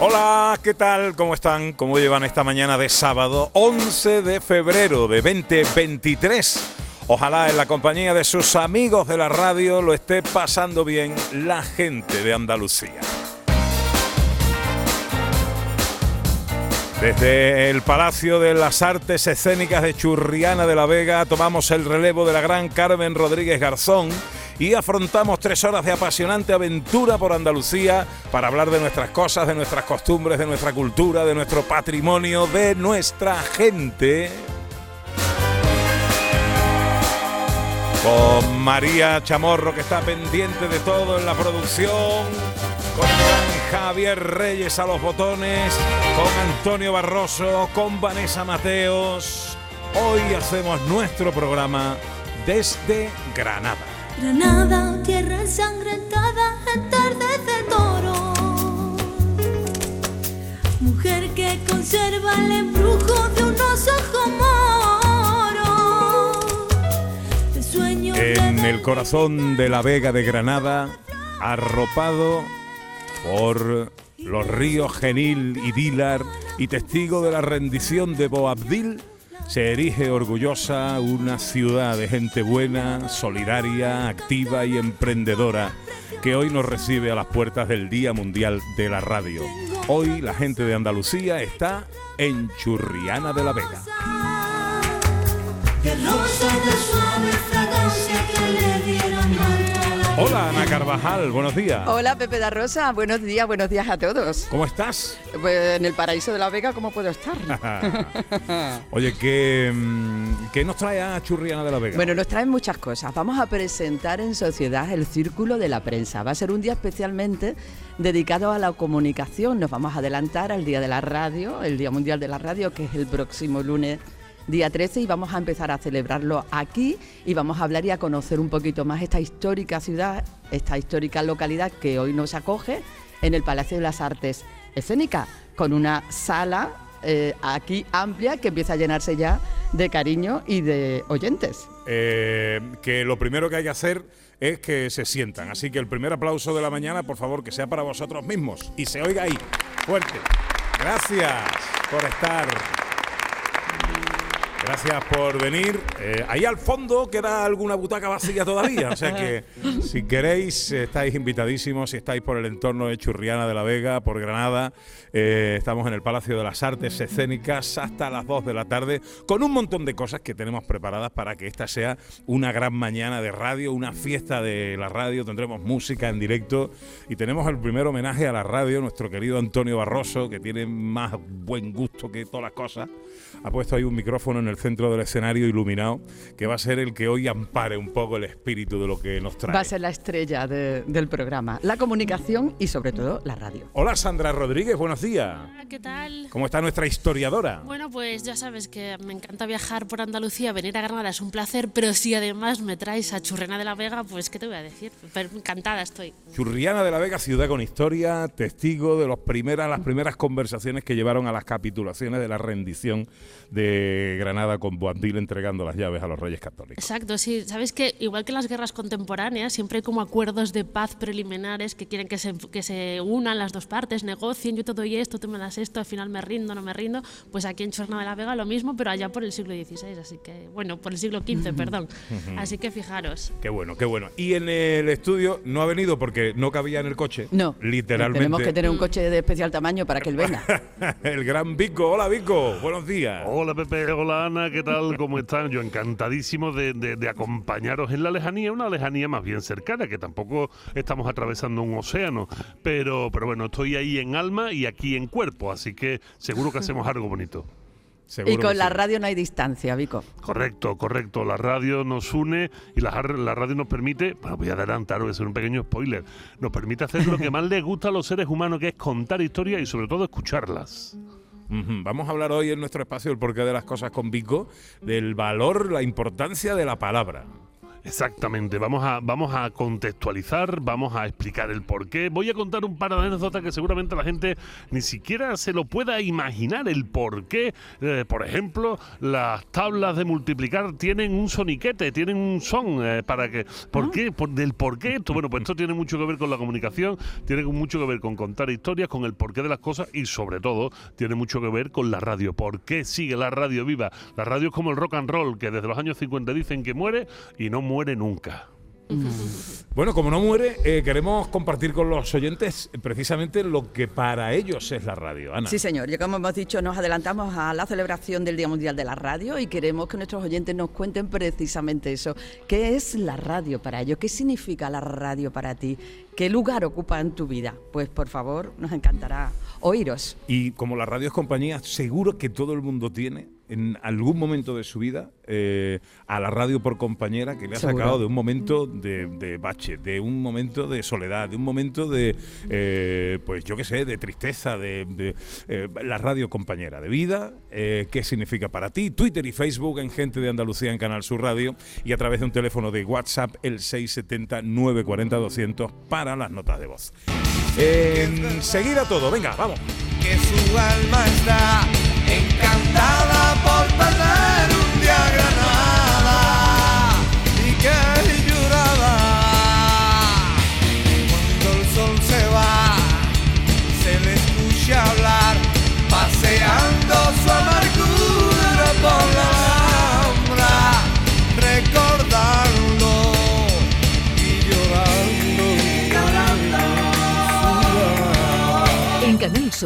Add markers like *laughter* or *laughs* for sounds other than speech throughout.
Hola, ¿qué tal? ¿Cómo están? ¿Cómo llevan esta mañana de sábado 11 de febrero de 2023? Ojalá en la compañía de sus amigos de la radio lo esté pasando bien la gente de Andalucía. Desde el Palacio de las Artes Escénicas de Churriana de la Vega tomamos el relevo de la gran Carmen Rodríguez Garzón y afrontamos tres horas de apasionante aventura por Andalucía para hablar de nuestras cosas, de nuestras costumbres, de nuestra cultura, de nuestro patrimonio, de nuestra gente. Con María Chamorro que está pendiente de todo en la producción, con Javier Reyes a los botones, con Antonio Barroso, con Vanessa Mateos. Hoy hacemos nuestro programa desde Granada. Granada, tierra ensangrentada en tardes de toro. Mujer que conserva el embrujo de unos ojos moros. En el corazón de la Vega de Granada, arropado por los ríos Genil y Dilar y testigo de la rendición de Boabdil, se erige orgullosa una ciudad de gente buena, solidaria, activa y emprendedora que hoy nos recibe a las puertas del Día Mundial de la Radio. Hoy la gente de Andalucía está en Churriana de la Vega. Hola Ana Carvajal, buenos días. Hola Pepe da Rosa, buenos días, buenos días a todos. ¿Cómo estás? Pues en el paraíso de la Vega, ¿cómo puedo estar? *laughs* Oye, ¿qué, mm, ¿qué nos trae a Churriana de la Vega? Bueno, nos traen muchas cosas. Vamos a presentar en sociedad el Círculo de la Prensa. Va a ser un día especialmente dedicado a la comunicación. Nos vamos a adelantar al Día de la Radio, el Día Mundial de la Radio, que es el próximo lunes día 13 y vamos a empezar a celebrarlo aquí y vamos a hablar y a conocer un poquito más esta histórica ciudad, esta histórica localidad que hoy nos acoge en el Palacio de las Artes Escénicas, con una sala eh, aquí amplia que empieza a llenarse ya de cariño y de oyentes. Eh, que lo primero que hay que hacer es que se sientan. Así que el primer aplauso de la mañana, por favor, que sea para vosotros mismos y se oiga ahí, fuerte. Gracias por estar. Gracias por venir. Eh, ahí al fondo queda alguna butaca vacía todavía, o sea que *laughs* si queréis eh, estáis invitadísimos, si estáis por el entorno de Churriana de la Vega, por Granada, eh, estamos en el Palacio de las Artes Escénicas hasta las 2 de la tarde con un montón de cosas que tenemos preparadas para que esta sea una gran mañana de radio, una fiesta de la radio, tendremos música en directo y tenemos el primer homenaje a la radio, nuestro querido Antonio Barroso, que tiene más buen gusto que todas las cosas, ha puesto ahí un micrófono en el centro del escenario iluminado, que va a ser el que hoy ampare un poco el espíritu de lo que nos trae. Va a ser la estrella de- del programa, la comunicación y sobre todo la radio. Hola Sandra Rodríguez, buenos días. Hola, ¿qué tal? ¿Cómo está nuestra historiadora? Bueno, pues ya sabes que me encanta viajar por Andalucía, venir a Granada es un placer, pero si además me traes a Churrena de la Vega, pues ¿qué te voy a decir? Pero encantada estoy. Churriana de la Vega, ciudad con historia, testigo de los primeras, las primeras conversaciones que llevaron a las capitulaciones de la rendición de Granada con Boabdil entregando las llaves a los Reyes Católicos. Exacto, sí. Sabes que igual que en las guerras contemporáneas, siempre hay como acuerdos de paz preliminares que quieren que se, que se unan las dos partes, negocien, yo te doy esto, tú me das esto, al final me rindo, no me rindo. Pues aquí en Churrena de la Vega lo mismo, pero allá por el siglo XVI, así que, bueno, por el siglo XV, perdón. Así que fijaros. Qué bueno, qué bueno. Y en el estudio no ha venido porque no cabía en el coche. No, Literalmente. tenemos que tener un coche de especial tamaño para que él venga. *laughs* el gran Vico. Hola Vico, buenos días. Hola Pepe, hola Ana. ¿qué tal? ¿Cómo están? Yo encantadísimo de, de- de acompañaros en la lejanía, una lejanía más bien cercana, que tampoco estamos atravesando un océano, pero, pero bueno, estoy ahí en alma y aquí en cuerpo, así que seguro que hacemos algo bonito. Seguro Y con la sí. radio no hay distancia, Vico. Correcto, correcto. La radio nos une y la, la radio nos permite, bueno, voy a adelantar, voy a hacer un pequeño spoiler, nos permite hacer lo que más les gusta a los seres humanos, que es contar historias y sobre todo escucharlas. Vamos a hablar hoy en nuestro espacio El porqué de las cosas con Vico, del valor, la importancia de la palabra. Exactamente, vamos a, vamos a contextualizar, vamos a explicar el porqué. Voy a contar un par de anécdotas que seguramente la gente ni siquiera se lo pueda imaginar el porqué. Eh, por ejemplo, las tablas de multiplicar tienen un soniquete, tienen un son eh, para que. ¿Por qué? Por, del por qué esto. Bueno, pues esto tiene mucho que ver con la comunicación, tiene mucho que ver con contar historias, con el porqué de las cosas y sobre todo tiene mucho que ver con la radio. ¿Por qué sigue la radio viva? La radio es como el rock and roll, que desde los años 50 dicen que muere y no muere nunca. *laughs* Bueno, como no muere, eh, queremos compartir con los oyentes precisamente lo que para ellos es la radio. Ana. Sí, señor. Ya como hemos dicho, nos adelantamos a la celebración del Día Mundial de la Radio y queremos que nuestros oyentes nos cuenten precisamente eso. ¿Qué es la radio para ellos? ¿Qué significa la radio para ti? ¿Qué lugar ocupa en tu vida? Pues por favor, nos encantará oíros. Y como la radio es compañía, seguro que todo el mundo tiene en algún momento de su vida eh, a la radio por compañera que le ha Seguro. sacado de un momento de, de bache, de un momento de soledad, de un momento de, eh, pues yo qué sé, de tristeza, de, de, eh, la radio compañera de vida, eh, qué significa para ti, Twitter y Facebook en Gente de Andalucía en Canal Sur Radio y a través de un teléfono de WhatsApp el 670-940-200 para las notas de voz. Enseguida todo, venga, vamos. que su alma está encantada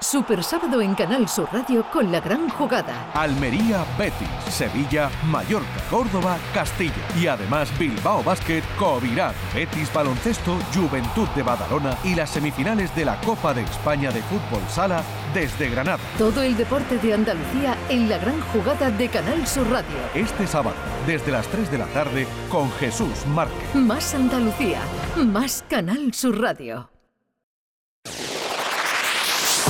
Super sábado en Canal Sur Radio con la gran jugada. Almería, Betis, Sevilla, Mallorca, Córdoba, Castilla. Y además Bilbao Basket, Covirán, Betis Baloncesto, Juventud de Badalona y las semifinales de la Copa de España de Fútbol Sala desde Granada. Todo el deporte de Andalucía en la gran jugada de Canal Sur Radio. Este sábado, desde las 3 de la tarde, con Jesús Márquez. Más Andalucía, más Canal Sur Radio.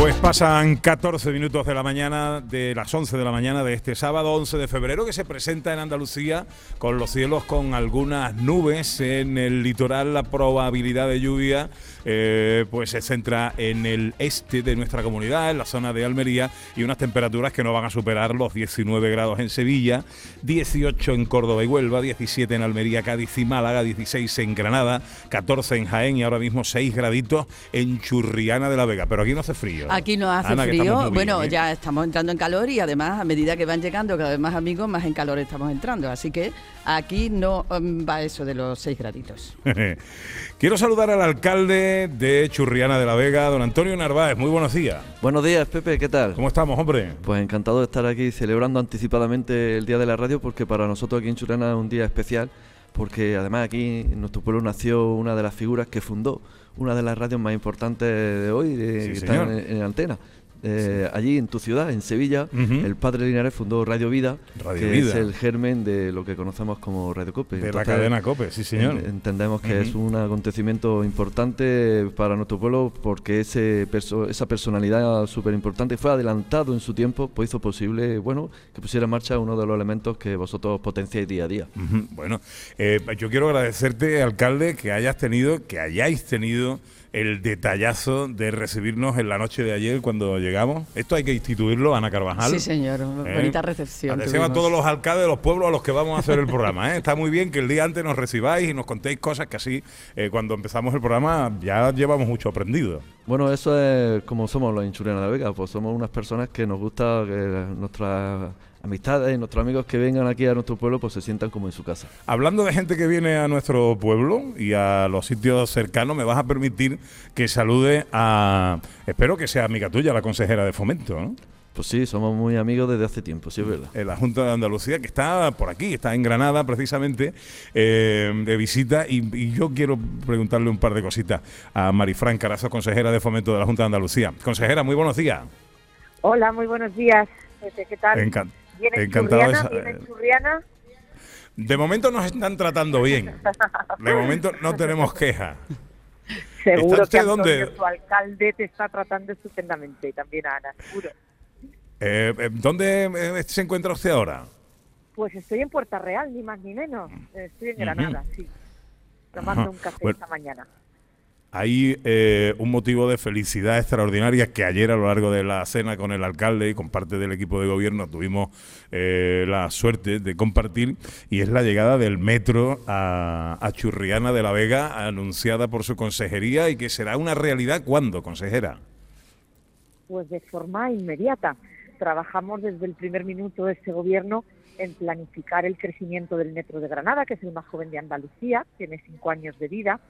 Pues Pasan 14 minutos de la mañana, de las 11 de la mañana de este sábado 11 de febrero, que se presenta en Andalucía con los cielos con algunas nubes en el litoral. La probabilidad de lluvia eh, pues se centra en el este de nuestra comunidad, en la zona de Almería, y unas temperaturas que no van a superar los 19 grados en Sevilla, 18 en Córdoba y Huelva, 17 en Almería, Cádiz y Málaga, 16 en Granada, 14 en Jaén y ahora mismo 6 graditos en Churriana de la Vega. Pero aquí no hace frío. Aquí no hace Ana, frío. bien, Bueno, ¿eh? ya estamos entrando en calor y además a medida que van llegando cada vez más amigos, más en calor estamos entrando. Así que aquí no mm, va eso de los 6 graditos. *laughs* Quiero saludar al alcalde de Churriana de la Vega, don Antonio Narváez. Muy buenos días. Buenos días, Pepe, ¿qué tal? ¿Cómo estamos, hombre? Pues encantado de estar aquí celebrando anticipadamente el Día de la Radio porque para nosotros aquí en Churriana es un día especial porque además aquí en nuestro pueblo nació una de las figuras que fundó una de las radios más importantes de hoy, de- Sí, que señor. están en, en antena. Eh, Allí en tu ciudad, en Sevilla, el padre Linares fundó Radio Vida, Radio que Vida. es el germen de lo que conocemos como Radio Cope. De la cadena COPE, sí, señor. en- entendemos que es un acontecimiento importante para nuestro pueblo porque ese perso- esa personalidad súper importante fue adelantado en su tiempo, pues hizo posible, bueno, que pusiera en marcha uno de los elementos que vosotros potenciáis día a día. Bueno, eh, yo quiero agradecerte, alcalde, que hayas tenido, que hayáis tenido el detallazo de recibirnos en la noche de ayer cuando llegamos. Esto hay que instituirlo, Ana Carvajal. Sí, señor. ¿Eh? Bonita recepción. Atención a todos los alcaldes de los pueblos a los que vamos a hacer el programa. ¿eh? Está muy bien que el día antes nos recibáis y nos contéis cosas que así, eh, cuando empezamos el programa, ya llevamos mucho aprendido. Bueno, eso es como somos los hinchurianos de la Vega, pues somos unas personas que nos gusta que nuestras amistades y nuestros amigos que vengan aquí a nuestro pueblo pues se sientan como en su casa. Hablando de gente que viene a nuestro pueblo y a los sitios cercanos, me vas a permitir que salude a, espero que sea amiga tuya, la consejera de fomento, ¿no? Pues sí, somos muy amigos desde hace tiempo, sí es verdad. En la Junta de Andalucía, que está por aquí, está en Granada precisamente, eh, de visita. Y, y yo quiero preguntarle un par de cositas a Marifran Carazo, consejera de fomento de la Junta de Andalucía. Consejera, muy buenos días. Hola, muy buenos días. Pepe, ¿Qué tal? Encan- ¿Vienes encantado de churriana? sa- ¿Vienes churriana? De momento nos están tratando bien. De momento no tenemos quejas. Seguro ¿Está que usted Antonio, dónde? tu alcalde, te está tratando estupendamente y también a Ana, seguro. Eh, eh, ¿Dónde eh, se encuentra usted ahora? Pues estoy en Puerta Real, ni más ni menos. Estoy en. Granada, sí. Tomando un café Bueno. esta mañana. Hay eh, un motivo de felicidad extraordinaria que ayer a lo largo de la cena con el alcalde y con parte del equipo de gobierno tuvimos eh, la suerte de compartir y es la llegada del metro a, a Churriana de la Vega anunciada por su consejería y que será una realidad cuando, consejera. Pues de forma inmediata. Trabajamos desde el primer minuto de este gobierno en planificar el crecimiento del Metro de Granada, que es el más joven de Andalucía, tiene cinco años de vida,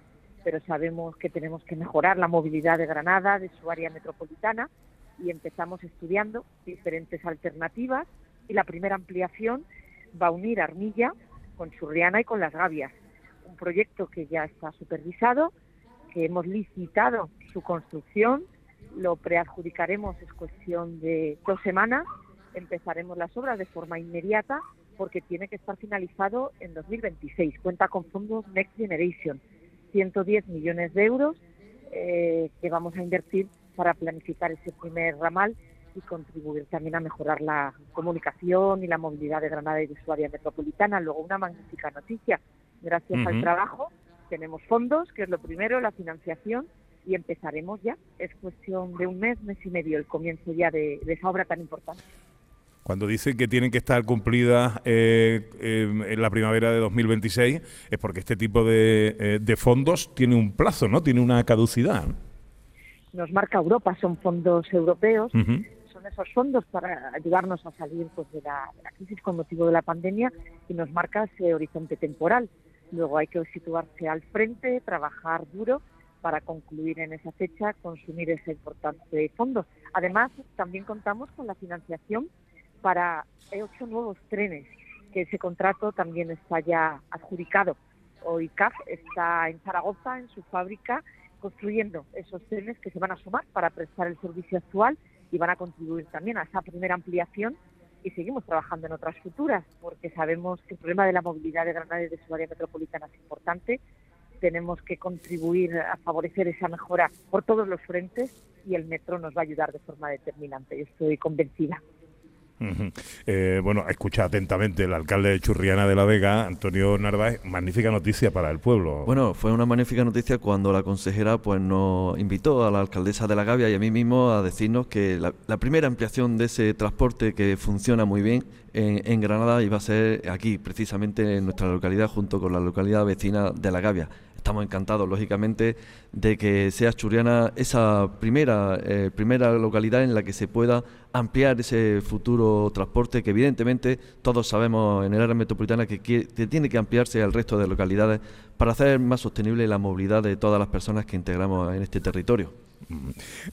pero sabemos que tenemos que mejorar la movilidad de Granada, de su área metropolitana, y empezamos estudiando diferentes alternativas. Y la primera ampliación va a unir Armilla con Churriana y con Las Gavias, un proyecto que ya está supervisado, que hemos licitado su construcción, lo preadjudicaremos, es cuestión de dos semanas, empezaremos las obras de forma inmediata porque tiene que estar finalizado en 2026. Cuenta con fondos Next Generation, 110 millones de euros eh, que vamos a invertir para planificar ese primer ramal y contribuir también a mejorar la comunicación y la movilidad de Granada y de su área metropolitana. Luego, una magnífica noticia. Gracias al trabajo tenemos fondos, que es lo primero, la financiación, y empezaremos ya. Es cuestión de un mes, mes y medio, el comienzo ya de, de esa obra tan importante. Cuando dicen que tienen que estar cumplidas eh, eh, en la primavera de 2026 es porque este tipo de, eh, de fondos tiene un plazo, ¿no? Tiene una caducidad. ¿no? Nos marca Europa, son fondos europeos, son esos fondos para ayudarnos a salir pues, de, la, de la crisis con motivo de la pandemia y nos marca ese horizonte temporal. Luego hay que situarse al frente, trabajar duro para concluir en esa fecha, consumir ese importante fondo. Además, también contamos con la financiación para ocho nuevos trenes, que ese contrato también está ya adjudicado. Hoy CAF está en Zaragoza, en su fábrica, construyendo esos trenes que se van a sumar para prestar el servicio actual y van a contribuir también a esa primera ampliación y seguimos trabajando en otras futuras porque sabemos que el problema de la movilidad de Granada y de su área metropolitana es importante tenemos que contribuir a favorecer esa mejora por todos los frentes y el metro nos va a ayudar de forma determinante. Yo estoy convencida. Eh, bueno, escucha atentamente el alcalde de Churriana de la Vega, Antonio Narváez. Magnífica noticia para el pueblo. Bueno, fue una magnífica noticia cuando la consejera pues nos invitó a la alcaldesa de La Gavia y a mí mismo a decirnos que la, la primera ampliación de ese transporte que funciona muy bien en, en Granada iba a ser aquí, precisamente en nuestra localidad, junto con la localidad vecina de La Gavia. Estamos encantados, lógicamente, de que sea Churriana esa primera, eh, primera localidad en la que se pueda ampliar ese futuro transporte que evidentemente todos sabemos en el área metropolitana que, que tiene que ampliarse al resto de localidades para hacer más sostenible la movilidad de todas las personas que integramos en este territorio.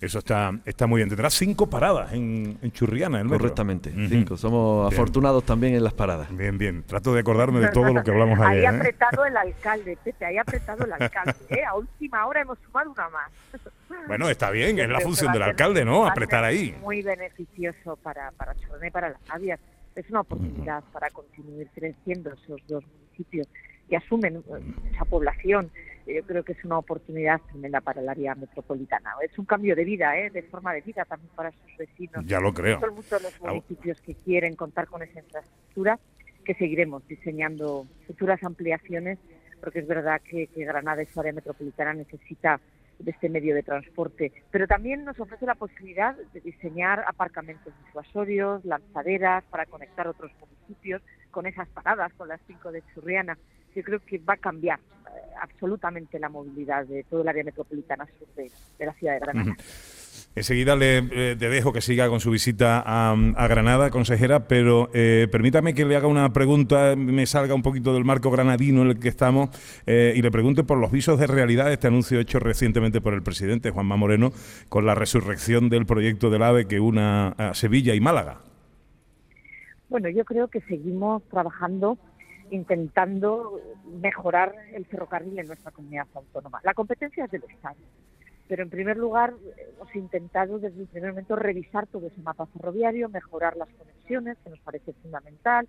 Eso está, está muy bien. Tendrá cinco paradas en, en Churriana. Correctamente, cinco. Somos Bien. afortunados también en las paradas. Bien, bien. Trato de acordarme de todo lo que hablamos Ahí ayer. ha ¿eh? apretado el alcalde, Pepe, ahí ha apretado el alcalde. ¿eh? A última hora hemos sumado una más. Bueno, está bien, es la función del alcalde, ¿no? Apretar ahí. Muy beneficioso para, para Chorona y para las Avias. Es una oportunidad para continuar creciendo esos dos municipios que asumen eh, esa población. Yo creo que es una oportunidad tremenda para el área metropolitana. Es un cambio de vida, ¿eh? de forma de vida también para sus vecinos. Ya lo creo. Son muchos los municipios que quieren contar con esa infraestructura que seguiremos diseñando futuras ampliaciones porque es verdad que, que Granada y su área metropolitana necesita de este medio de transporte, pero también nos ofrece la posibilidad de diseñar aparcamentos disuasorios, lanzaderas para conectar otros municipios con esas paradas, con las cinco de Churriana. Yo creo que va a cambiar eh, absolutamente la movilidad de todo el área metropolitana sur de, de la ciudad de Granada. Enseguida le, eh, te dejo que siga con su visita a, a Granada, consejera, pero eh, permítame que le haga una pregunta, me salga un poquito del marco granadino en el que estamos eh, y le pregunte por los visos de realidad de este anuncio hecho recientemente por el presidente Juanma Moreno con la resurrección del proyecto del AVE que una a Sevilla y Málaga. Bueno, yo creo que seguimos trabajando intentando mejorar el ferrocarril en nuestra comunidad autónoma. La competencia es del Estado, pero en primer lugar hemos intentado desde el primer momento revisar todo ese mapa ferroviario, mejorar las conexiones, que nos parece fundamental,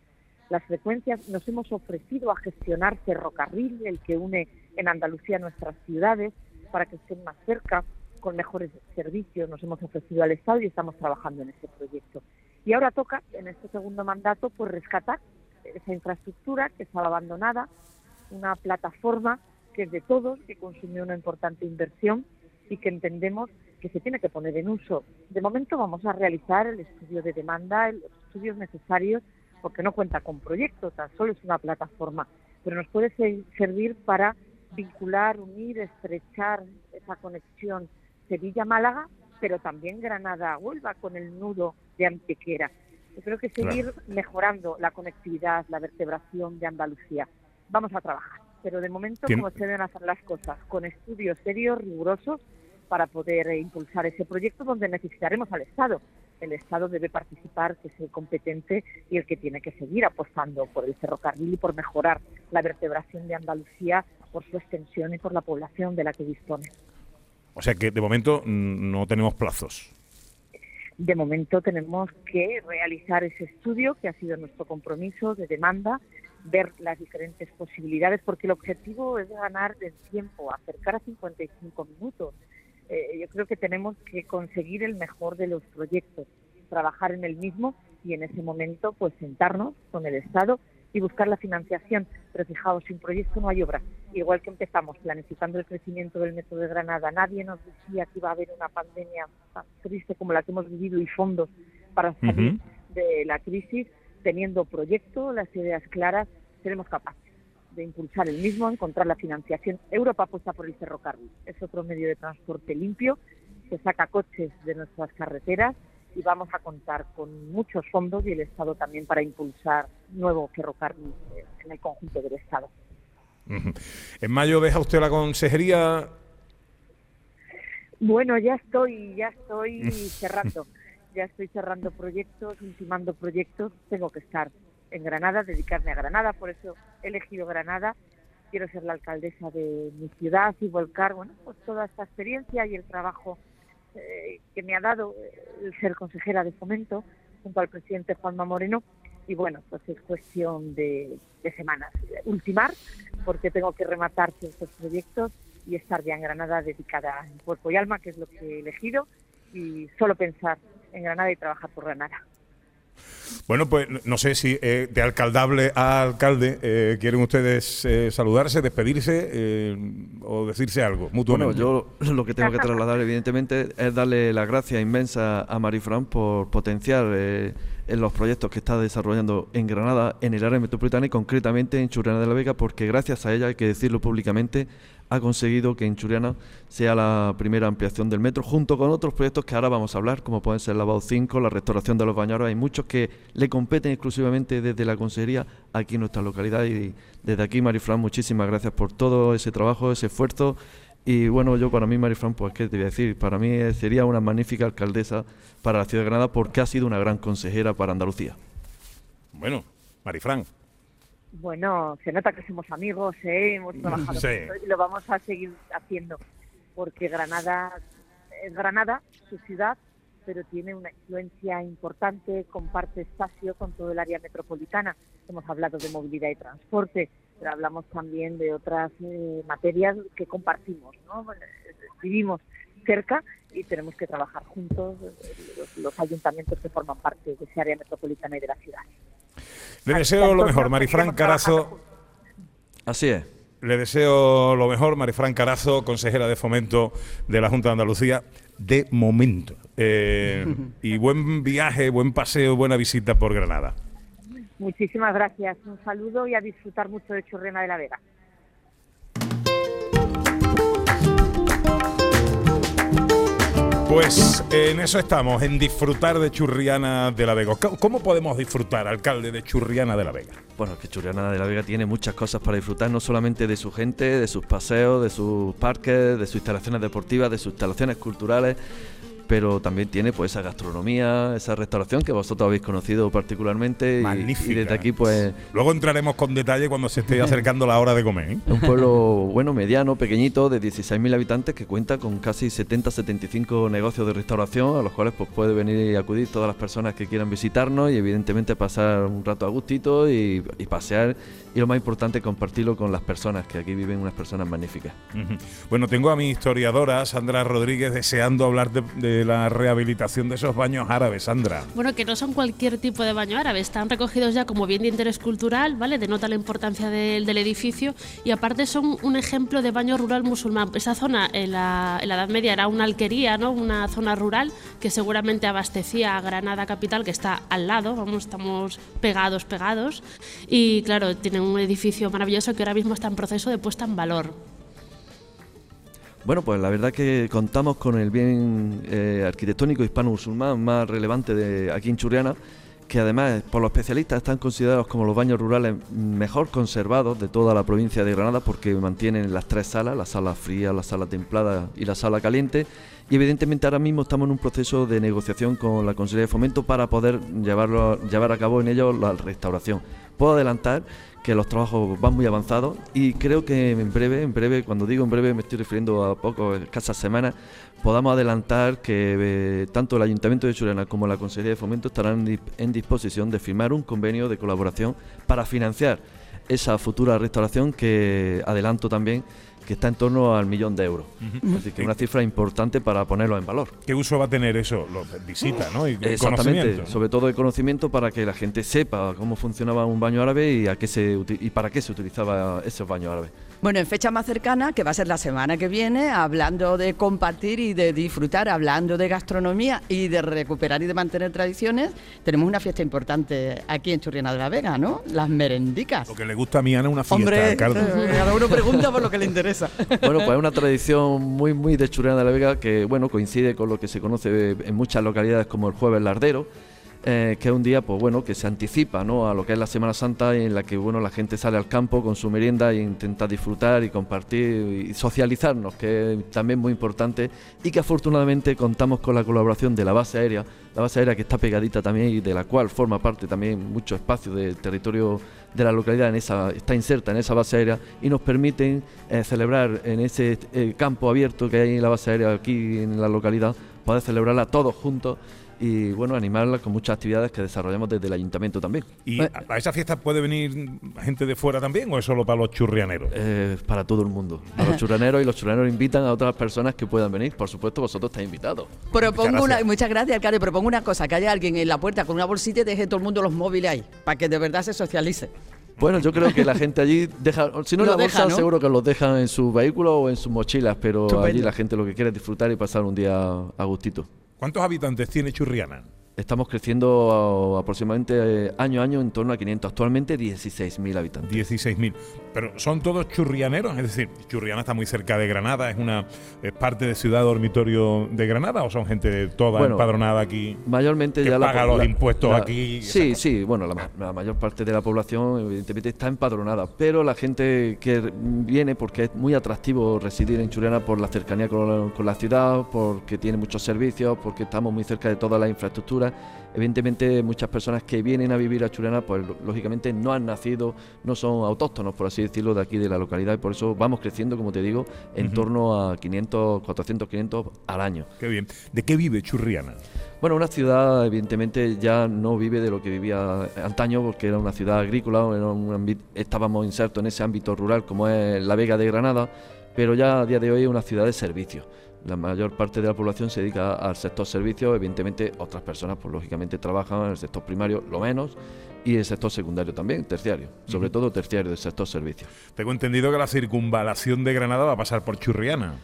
las frecuencias. Nos hemos ofrecido a gestionar ferrocarril, el que une en Andalucía nuestras ciudades, para que estén más cerca, con mejores servicios. Nos hemos ofrecido al Estado y estamos trabajando en ese proyecto. Y ahora toca, en este segundo mandato, pues rescatar esa infraestructura que estaba abandonada, una plataforma que es de todos, que consumió una importante inversión y que entendemos que se tiene que poner en uso. De momento vamos a realizar el estudio de demanda, los estudios necesarios, porque no cuenta con proyectos, tan solo es una plataforma, pero nos puede se- servir para vincular, unir, estrechar esa conexión Sevilla-Málaga, pero también Granada-Huelva con el nudo de Antequera. Yo creo que seguir mejorando la conectividad, la vertebración de Andalucía. Vamos a trabajar, pero de momento Tien- como se deben hacer las cosas, con estudios serios, rigurosos, para poder eh, impulsar ese proyecto donde necesitaremos al Estado. El Estado debe participar, que es el competente y el que tiene que seguir apostando por el ferrocarril y por mejorar la vertebración de Andalucía por su extensión y por la población de la que dispone. O sea que de momento mm, no tenemos plazos. De momento tenemos que realizar ese estudio que ha sido nuestro compromiso de demanda, ver las diferentes posibilidades, porque el objetivo es ganar el tiempo, acercar a 55 minutos. Eh, yo creo que tenemos que conseguir el mejor de los proyectos, trabajar en el mismo y en ese momento pues sentarnos con el Estado y buscar la financiación. Pero fijaos, sin proyecto no hay obra. Igual que empezamos planificando el crecimiento del metro de Granada, nadie nos decía que iba a haber una pandemia tan triste como la que hemos vivido y fondos para salir de la crisis, teniendo proyecto, las ideas claras, seremos capaces de impulsar el mismo, encontrar la financiación. Europa apuesta por el ferrocarril, es otro medio de transporte limpio, que saca coches de nuestras carreteras y vamos a contar con muchos fondos y el Estado también para impulsar nuevo ferrocarril eh, en el conjunto del Estado. En mayo deja usted la consejería. Bueno, ya estoy, ya estoy *laughs* cerrando, ya estoy cerrando proyectos, ultimando proyectos. Tengo que estar en Granada, dedicarme a Granada, por eso he elegido Granada. Quiero ser la alcaldesa de mi ciudad y volcar, bueno, pues toda esta experiencia y el trabajo eh, que me ha dado eh, el ser consejera de fomento junto al presidente Juanma Moreno. Y bueno, pues es cuestión de, de semanas. Ultimar porque tengo que rematar ciertos proyectos y estar ya en Granada dedicada en cuerpo y alma, que es lo que he elegido, y solo pensar en Granada y trabajar por Granada. Bueno, pues no sé si eh, de alcaldable a alcalde eh, quieren ustedes eh, saludarse, despedirse eh, o decirse algo mutuamente. Bueno, yo lo que tengo que trasladar, evidentemente, es darle las gracias inmensas a Marifran por potenciar eh, en los proyectos que está desarrollando en Granada, en el área metropolitana y concretamente en Churriana de la Vega, porque gracias a ella, hay que decirlo públicamente, ha conseguido que en Churiana sea la primera ampliación del metro, junto con otros proyectos que ahora vamos a hablar, como pueden ser la BAU 5, la restauración de los bañaros. Hay muchos que le competen exclusivamente desde la Consejería aquí en nuestra localidad. Y desde aquí, Marifran, muchísimas gracias por todo ese trabajo, ese esfuerzo. Y bueno, yo para mí, Marifran, pues qué te voy a decir, para mí eh, sería una magnífica alcaldesa para la ciudad de Granada porque ha sido una gran consejera para Andalucía. Bueno, Marifran. Bueno, se nota que somos amigos, ¿eh? hemos trabajado Sí. y lo vamos a seguir haciendo, porque Granada es Granada, su ciudad, pero tiene una influencia importante, comparte espacio con todo el área metropolitana. Hemos hablado de movilidad y transporte, pero hablamos también de otras eh, materias que compartimos, ¿no? Eh, Vivimos cerca y tenemos que trabajar juntos eh, los, los ayuntamientos que forman parte de ese área metropolitana y de la ciudad. Le deseo lo mejor, Marifran Carazo. Así es. Le deseo lo mejor, Marifran Carazo, consejera de fomento de la Junta de Andalucía, de momento. Eh, *laughs* y buen viaje, buen paseo, buena visita por Granada. Muchísimas gracias. Un saludo y a disfrutar mucho de Churrena de la Vega. Pues en eso estamos, en disfrutar de Churriana de la Vega. ¿Cómo- ¿Cómo podemos disfrutar, alcalde, de Churriana de la Vega? Bueno, es que Churriana de la Vega tiene muchas cosas para disfrutar, no solamente de su gente, de sus paseos, de sus parques, de sus instalaciones deportivas, de sus instalaciones culturales, pero también tiene pues esa gastronomía, esa restauración que vosotros habéis conocido particularmente Magnífica. y desde aquí pues Luego entraremos con detalle cuando se esté *laughs* acercando la hora de comer. ¿eh? es un pueblo bueno, mediano, pequeñito, de 16.000 habitantes que cuenta con casi 70-75 negocios de restauración a los cuales pues puede venir y acudir todas las personas que quieran visitarnos y evidentemente pasar un rato a gustito y, y pasear y lo más importante compartirlo con las personas, que aquí viven unas personas magníficas. Bueno, tengo a mi historiadora, Sandra Rodríguez, deseando hablar de, de la rehabilitación de esos baños árabes, Sandra. Bueno, que no son cualquier tipo de baño árabe, están recogidos ya como bien de interés cultural, ¿vale? Denota la importancia del, del edificio y aparte son un ejemplo de baño rural musulmán. Esa zona en la, en la Edad Media era una alquería, ¿no? Una zona rural que seguramente abastecía a Granada capital, que está al lado, vamos, estamos pegados, pegados. Y claro, tienen un edificio maravilloso que ahora mismo está en proceso de puesta en valor. Bueno, pues la verdad que contamos con el bien eh, arquitectónico hispano-musulmán más relevante de aquí en Churriana, que además por los especialistas están considerados como los baños rurales mejor conservados de toda la provincia de Granada porque mantienen las tres salas, la sala fría, la sala templada y la sala caliente. Y evidentemente ahora mismo estamos en un proceso de negociación con la Consejería de Fomento para poder llevarlo, llevar a cabo en ello la restauración. Puedo adelantar que los trabajos van muy avanzados y creo que en breve, en breve, cuando digo en breve me estoy refiriendo a poco, escasas semanas, podamos adelantar que eh, tanto el Ayuntamiento de Churena como la Consejería de Fomento estarán en disposición de firmar un convenio de colaboración para financiar esa futura restauración que adelanto también que está en torno al millón de euros. Ujú. Así que una cifra importante para ponerlo en valor. ¿Qué uso va a tener eso? Lo, visita, ¿no? Y Exactamente, conocimiento. sobre todo de conocimiento para que la gente sepa cómo funcionaba un baño árabe y a qué se y para qué se utilizaba esos baños árabes. Bueno, en fecha más cercana, que va a ser la semana que viene, hablando de compartir y de disfrutar, hablando de gastronomía y de recuperar y de mantener tradiciones, tenemos una fiesta importante aquí en Churriana de la Vega, ¿no? Las merendicas. Lo que le gusta a mi Ana una fiesta, Hombre, eh, cada uno pregunta por lo que le interesa. *laughs* Bueno, pues es una tradición muy muy de Churriana de la Vega que bueno coincide con lo que se conoce en muchas localidades como el Jueves Lardero, eh, que es un día pues bueno que se anticipa ¿no? a lo que es la Semana Santa en la que bueno la gente sale al campo con su merienda e intenta disfrutar y compartir y socializarnos, que es también muy importante y que afortunadamente contamos con la colaboración de la base aérea, la base aérea que está pegadita también y de la cual forma parte también mucho espacio del territorio de la localidad en esa está inserta en esa base aérea y nos permiten eh, celebrar en ese eh, campo abierto que hay en la base aérea aquí en la localidad poder celebrarla todos juntos y bueno, animarla con muchas actividades que desarrollamos desde el ayuntamiento también. ¿Y a, a esa fiesta puede venir gente de fuera también o es solo para los churrianeros? Eh, para todo el mundo, para los churraneros y los churraneros invitan a otras personas que puedan venir. Por supuesto, vosotros estáis invitados. Propongo una, muchas gracias, alcalde. Propongo una cosa, que haya alguien en la puerta con una bolsita y deje todo el mundo los móviles ahí, para que de verdad se socialice. Bueno, yo creo que la gente allí deja, si no en Lo la bolsa, deja, ¿no? seguro que los dejan en sus vehículos o en sus mochilas, pero Estupendo. allí la gente lo que quiere es disfrutar y pasar un día a gustito. ¿Cuántos habitantes tiene Churriana? Estamos creciendo a- aproximadamente eh, año a año en torno a 500, actualmente 16.000 habitantes. 16.000. Pero son todos churrianeros, es decir, Churriana está muy cerca de Granada, es una es parte de ciudad dormitorio de Granada o son gente toda Bueno, empadronada aquí. Mayormente que ya paga los la- impuestos la- aquí. Sí, sí, bueno, la, ma- la mayor parte de la población evidentemente está empadronada, pero la gente que viene porque es muy atractivo residir en Churiana por la cercanía con la, con la ciudad, porque tiene muchos servicios, porque estamos muy cerca de toda la infraestructura. Evidentemente muchas personas que vienen a vivir a Churiana, pues lógicamente no han nacido, no son autóctonos, por así decirlo, de aquí de la localidad y por eso vamos creciendo, como te digo, en torno a 500, 400, 500 al año. Qué bien. ¿De qué vive Churriana? Bueno, una ciudad evidentemente ya no vive de lo que vivía antaño porque era una ciudad agrícola, era un ámbito- estábamos insertos en ese ámbito rural como es la Vega de Granada, pero ya a día de hoy es una ciudad de servicios. La mayor parte de la población se dedica al sector servicios, evidentemente otras personas pues lógicamente trabajan en el sector primario, lo menos, y el sector secundario también, terciario, sobre todo terciario del sector servicios. Tengo entendido que la circunvalación de Granada va a pasar por Churriana.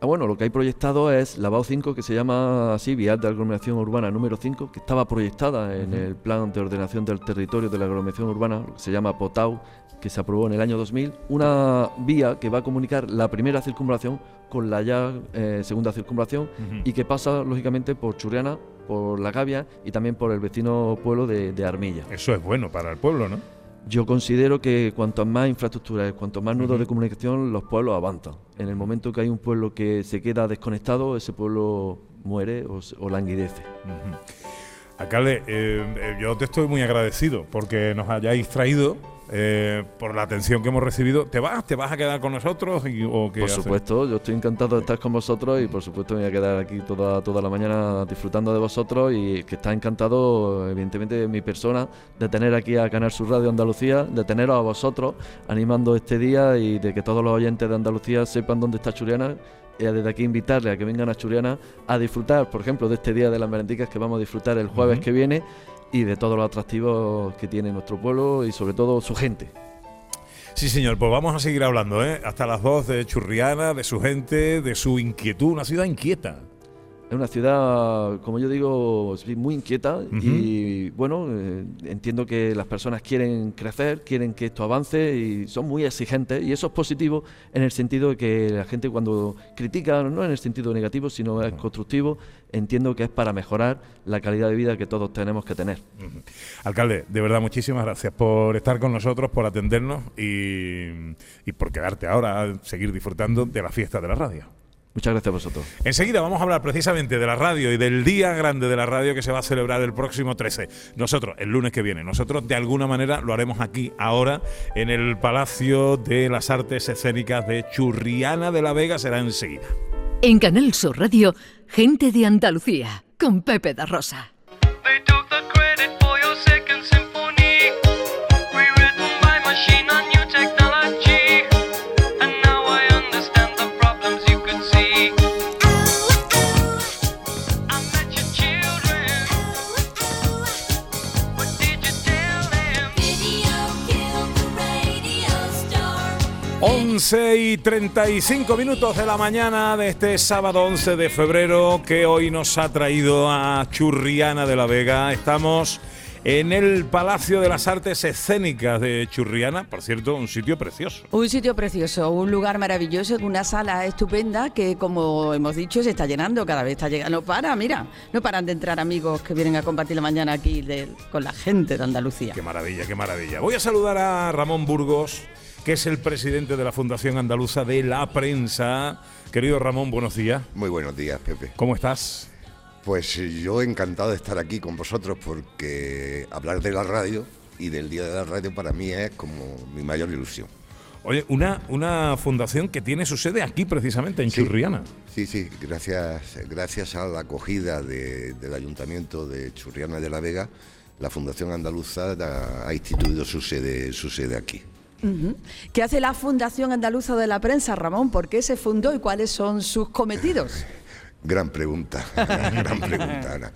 Ah, bueno, lo que hay proyectado es la BAO 5, que se llama así, Vial de Aglomeración Urbana número 5, que estaba proyectada en el Plan de Ordenación del Territorio de la Aglomeración Urbana, lo que se llama POTAU, que se aprobó en el año 2000, una vía que va a comunicar la primera circunvalación con la ya eh, segunda circunvalación y que pasa, lógicamente, por Churriana, por La Gavia y también por el vecino pueblo de, de Armilla. Eso es bueno para el pueblo, ¿no? Yo considero que cuanto más infraestructura, cuanto más nudos de comunicación, los pueblos avanzan. En el momento que hay un pueblo que se queda desconectado, ese pueblo muere o, languidece. Ujú. Alcalde, eh, eh, yo te estoy muy agradecido porque nos hayáis traído, eh, por la atención que hemos recibido. ¿Te vas? ¿Te vas a quedar con nosotros? Y- o qué Por haces? supuesto, yo estoy encantado de estar con vosotros y por supuesto me voy a quedar aquí toda, toda la mañana disfrutando de vosotros y que está encantado, evidentemente, de mi persona, de tener aquí a Canal Sur Radio Andalucía, de teneros a vosotros animando este día y de que todos los oyentes de Andalucía sepan dónde está Churiana. Y desde aquí invitarles a que vengan a Churiana a disfrutar, por ejemplo, de este día de las merendicas que vamos a disfrutar el jueves que viene y de todos los atractivos que tiene nuestro pueblo y sobre todo su gente. Sí, señor, pues vamos a seguir hablando, ¿eh? Hasta las dos de Churriana, de su gente, de su inquietud, una ciudad inquieta. Es una ciudad, como yo digo, muy inquieta y bueno, eh, entiendo que las personas quieren crecer, quieren que esto avance y son muy exigentes y eso es positivo en el sentido de que la gente cuando critica, no en el sentido negativo, sino es constructivo, entiendo que es para mejorar la calidad de vida que todos tenemos que tener. Alcalde, de verdad, muchísimas gracias por estar con nosotros, por atendernos y, y por quedarte ahora a seguir disfrutando de la fiesta de la radio. Muchas gracias a vosotros. Enseguida vamos a hablar precisamente de la radio y del día grande de la radio que se va a celebrar el próximo 13. Nosotros, el lunes que viene, nosotros de alguna manera lo haremos aquí, ahora, en el Palacio de las Artes Escénicas de Churriana de la Vega, será enseguida. En Canal Sur Radio, gente de Andalucía, con Pepe da Rosa. 11 y 35 minutos de la mañana de este sábado 11 de febrero que hoy nos ha traído a Churriana de la Vega. Estamos en el Palacio de las Artes Escénicas de Churriana, por cierto, un sitio precioso. Un sitio precioso, un lugar maravilloso, una sala estupenda que, como hemos dicho, se está llenando, cada vez está llegando. No para, mira, no paran de entrar amigos que vienen a compartir la mañana aquí de- con la gente de Andalucía. Qué maravilla, qué maravilla. Voy a saludar a Ramón Burgos, que es el presidente de la Fundación Andaluza de la Prensa. Querido Ramón, buenos días. Muy buenos días, Pepe. ¿Cómo estás? Pues yo encantado de estar aquí con vosotros porque hablar de la radio y del Día de la Radio para mí es como mi mayor ilusión. Oye, una, una fundación que tiene su sede aquí precisamente, en Churriana. Sí, sí, gracias, gracias a la acogida de- del Ayuntamiento de Churriana de la Vega, la Fundación Andaluza ha, ha instituido su sede, su sede aquí. ¿Qué hace la Fundación Andaluza de la Prensa, Ramón? ¿Por qué se fundó y cuáles son sus cometidos? *laughs* Gran pregunta, gran pregunta, Ana.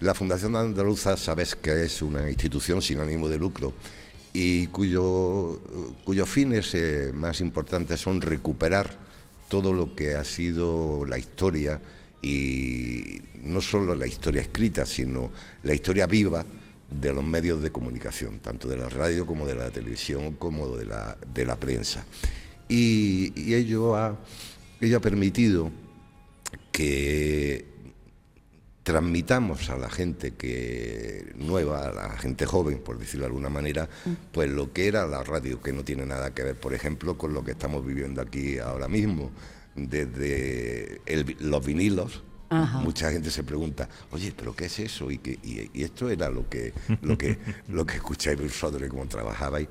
La Fundación Andaluza, sabes que es una institución sin ánimo de lucro y cuyo, cuyos fines eh, más importantes son recuperar todo lo que ha sido la historia y no solo la historia escrita, sino la historia viva de los medios de comunicación, tanto de la radio como de la televisión, como de la, de la prensa. Y, ello, ha, ello ha permitido que transmitamos a la gente que nueva, a la gente joven, por decirlo de alguna manera, pues lo que era la radio, que no tiene nada que ver, por ejemplo, con lo que estamos viviendo aquí ahora mismo, desde el los vinilos. Ajá. Mucha gente se pregunta, oye, pero ¿qué es eso? Y, que, y, y esto era lo que, lo que, *laughs* lo que escucháis vosotros y cómo trabajabais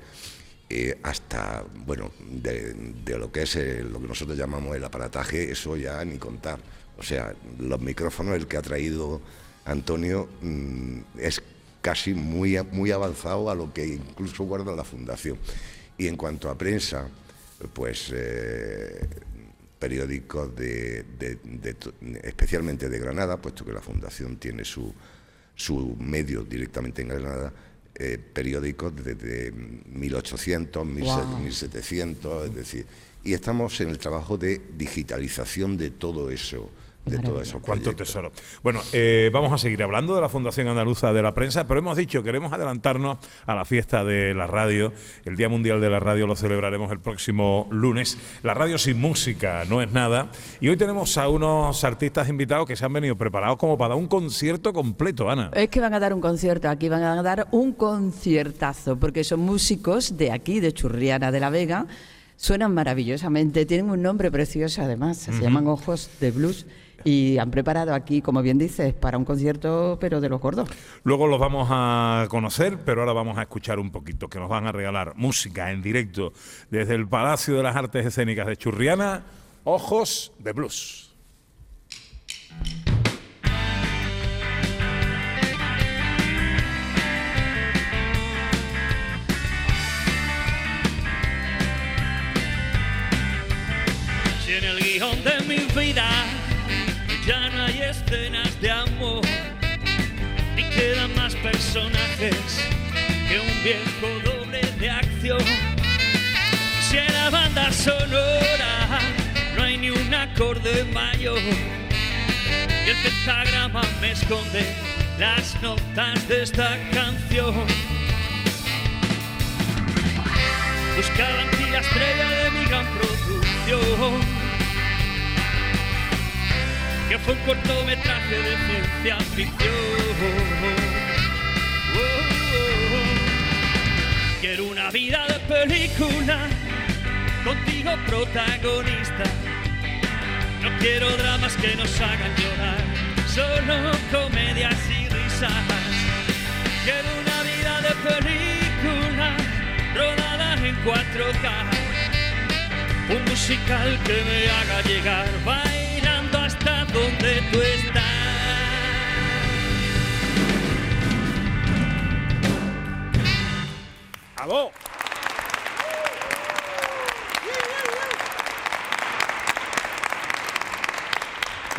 eh, hasta, bueno, de, de lo que es eh, lo que nosotros llamamos el aparataje, eso ya ni contar. O sea, los micrófonos, el que ha traído Antonio, mm, es casi muy, muy avanzado a lo que incluso guarda la Fundación. Y en cuanto a prensa, pues eh, periódicos de, de- especialmente de Granada, puesto que la Fundación tiene su, su medio directamente en Granada, eh, periódicos desde 1800, 1700, 1700, es decir, y estamos en el trabajo de digitalización de todo eso, de todo eso. Cuánto tesoro. Bueno, eh, vamos a seguir hablando de la Fundación Andaluza de la Prensa, pero hemos dicho, queremos adelantarnos a la fiesta de la radio. El Día Mundial de la Radio lo celebraremos el próximo lunes. La radio sin música no es nada. Y hoy tenemos a unos artistas invitados que se han venido preparados como para dar un concierto completo, Ana. Es que van a dar un concierto aquí, van a dar un conciertazo, porque son músicos de aquí, de Churriana de la Vega. Suenan maravillosamente, tienen un nombre precioso además, se llaman Ojos de Blues y han preparado aquí, como bien dices, para un concierto, pero de los gordos. Luego los vamos a conocer, pero ahora vamos a escuchar un poquito, que nos van a regalar música en directo desde el Palacio de las Artes Escénicas de Churriana, Ojos de Blues. Si en el guion de mi vida ya no hay escenas de amor, ni quedan más personajes que un viejo doble de acción. Si en la banda sonora no hay ni un acorde mayor, y el pentagrama me esconde las notas de esta canción. Buscaban ti la estrella de mi gran producción Que fue un cortometraje de ciencia ficción. Quiero una vida de película Contigo protagonista No quiero dramas que nos hagan llorar Solo comedias y risas Quiero una vida de película rodada en 4K. Un musical que me haga llegar bailando donde tú estás. ¡Aló!